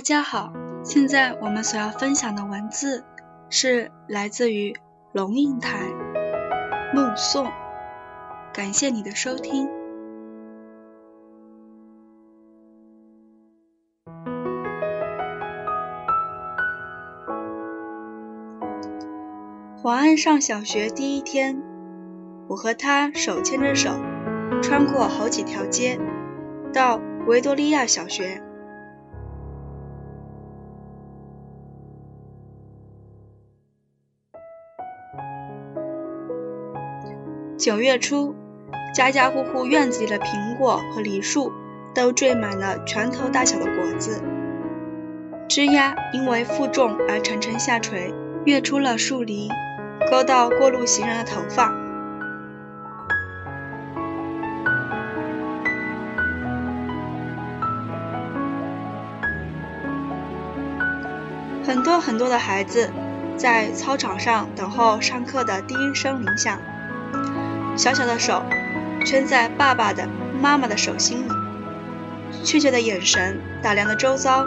大家好，现在我们所要分享的文字是来自于龙应台《目送》，感谢你的收听。黄安上小学第一天，我和他手牵着手，穿过好几条街，到维多利亚小学。九月初，家家户户院子里的苹果和梨树都缀满了拳头大小的果子，枝丫因为负重而沉沉下垂，跃出了树篱，勾到过路行人的头发。很多很多的孩子在操场上等候上课的第一声铃响。小小的手圈在爸爸的、妈妈的手心里，确切的眼神打量着周遭。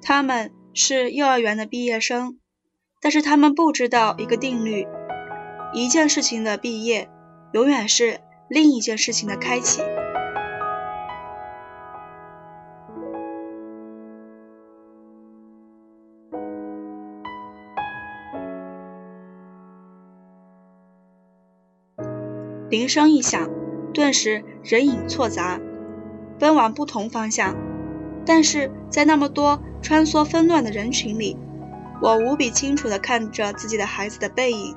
他们是幼儿园的毕业生，但是他们不知道一个定律：一件事情的毕业，永远是另一件事情的开启。铃声一响，顿时人影错杂，奔往不同方向。但是在那么多穿梭纷乱的人群里，我无比清楚地看着自己的孩子的背影，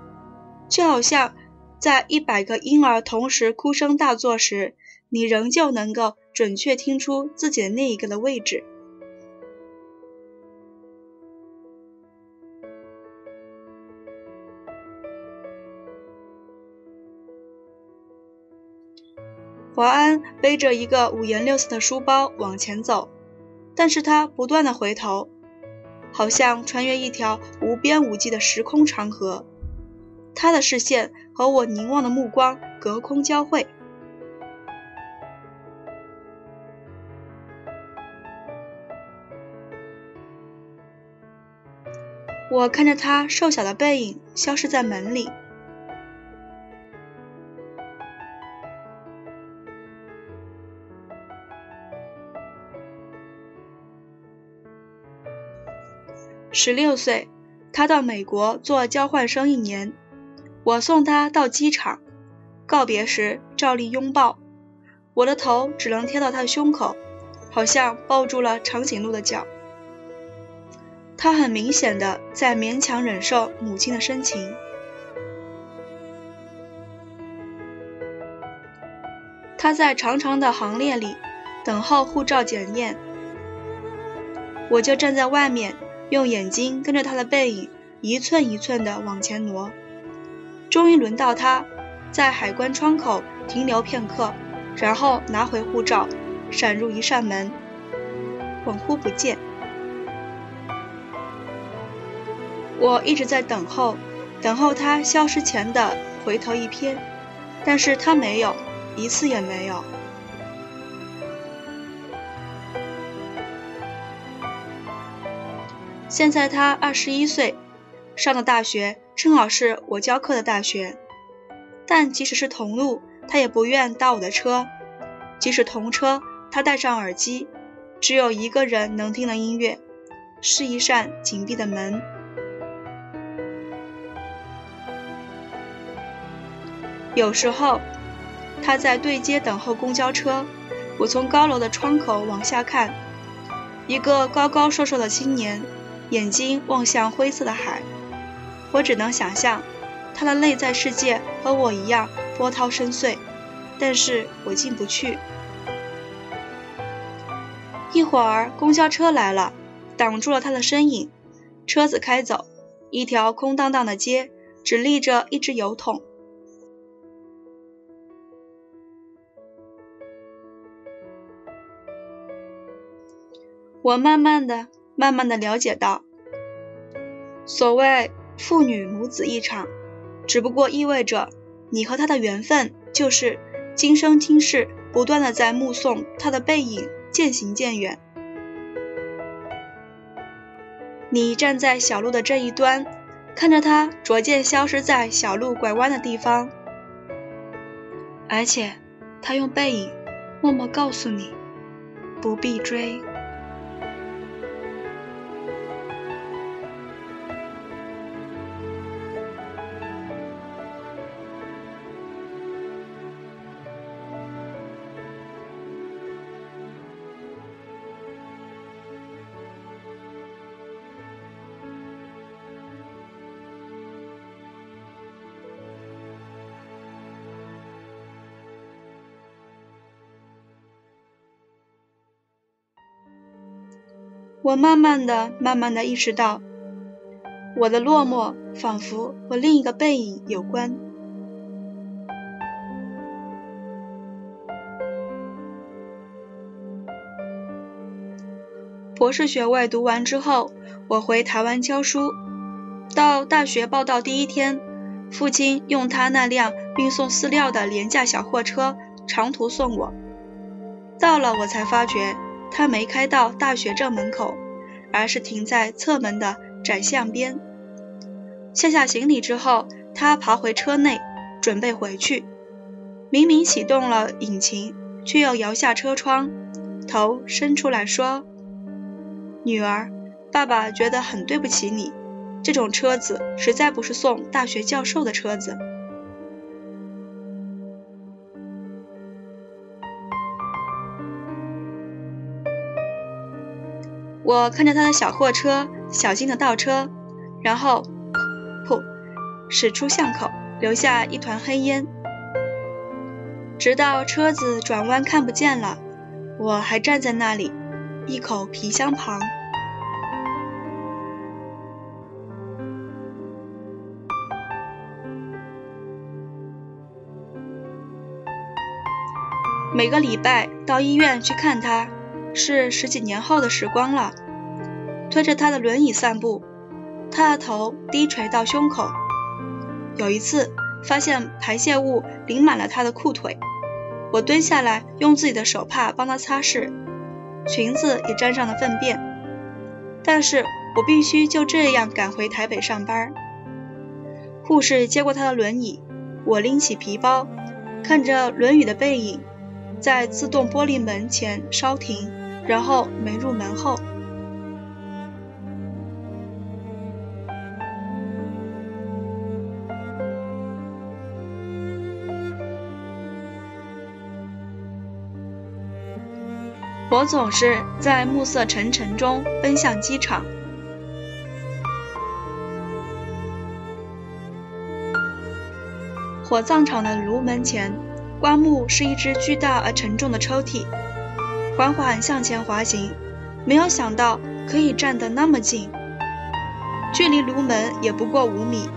就好像在一百个婴儿同时哭声大作时，你仍旧能够准确听出自己的那一个的位置。华安背着一个五颜六色的书包往前走，但是他不断的回头，好像穿越一条无边无际的时空长河。他的视线和我凝望的目光隔空交汇。我看着他瘦小的背影消失在门里。十六岁，他到美国做交换生一年。我送他到机场，告别时照例拥抱，我的头只能贴到他的胸口，好像抱住了长颈鹿的脚。他很明显的在勉强忍受母亲的深情。他在长长的行列里等候护照检验，我就站在外面。用眼睛跟着他的背影一寸一寸地往前挪，终于轮到他，在海关窗口停留片刻，然后拿回护照，闪入一扇门，恍惚不见。我一直在等候，等候他消失前的回头一瞥，但是他没有，一次也没有。现在他二十一岁，上的大学正好是我教课的大学。但即使是同路，他也不愿搭我的车；即使同车，他戴上耳机，只有一个人能听的音乐，是一扇紧闭的门。有时候，他在对街等候公交车，我从高楼的窗口往下看，一个高高瘦瘦的青年。眼睛望向灰色的海，我只能想象，他的内在世界和我一样波涛深邃，但是我进不去。一会儿，公交车来了，挡住了他的身影。车子开走，一条空荡荡的街，只立着一只油桶。我慢慢的。慢慢的了解到，所谓父女母子一场，只不过意味着你和他的缘分就是今生今世不断的在目送他的背影渐行渐远。你站在小路的这一端，看着他逐渐消失在小路拐弯的地方，而且他用背影默默告诉你，不必追。我慢慢的、慢慢的意识到，我的落寞仿佛和另一个背影有关。博士学位读完之后，我回台湾教书。到大学报到第一天，父亲用他那辆运送饲料的廉价小货车长途送我。到了，我才发觉。他没开到大学正门口，而是停在侧门的窄巷边。卸下行李之后，他爬回车内，准备回去。明明启动了引擎，却又摇下车窗，头伸出来说：“女儿，爸爸觉得很对不起你。这种车子实在不是送大学教授的车子。”我看着他的小货车小心的倒车，然后噗，驶出巷口，留下一团黑烟。直到车子转弯看不见了，我还站在那里，一口皮箱旁。每个礼拜到医院去看他。是十几年后的时光了。推着他的轮椅散步，他的头低垂到胸口。有一次发现排泄物淋满了他的裤腿，我蹲下来用自己的手帕帮他擦拭，裙子也沾上了粪便。但是我必须就这样赶回台北上班。护士接过他的轮椅，我拎起皮包，看着轮椅的背影，在自动玻璃门前稍停。然后没入门后，我总是在暮色沉沉中奔向机场。火葬场的炉门前，棺木是一只巨大而沉重的抽屉。缓缓向前滑行，没有想到可以站得那么近，距离炉门也不过五米。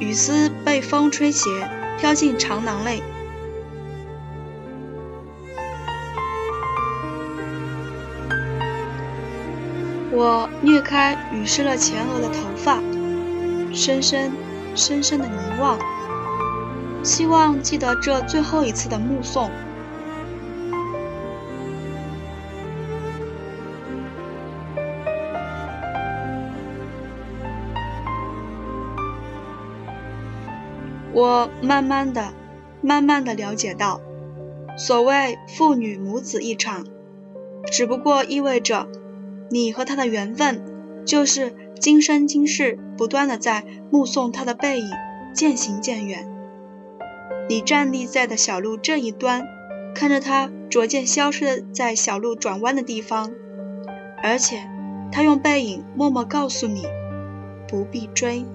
雨丝被风吹斜，飘进长廊内。我掠开雨湿了前额的头发，深深、深深的凝望，希望记得这最后一次的目送。我慢慢的、慢慢的了解到，所谓父女母子一场，只不过意味着你和他的缘分，就是今生今世不断的在目送他的背影渐行渐远。你站立在的小路这一端，看着他逐渐消失在小路转弯的地方，而且他用背影默默告诉你，不必追。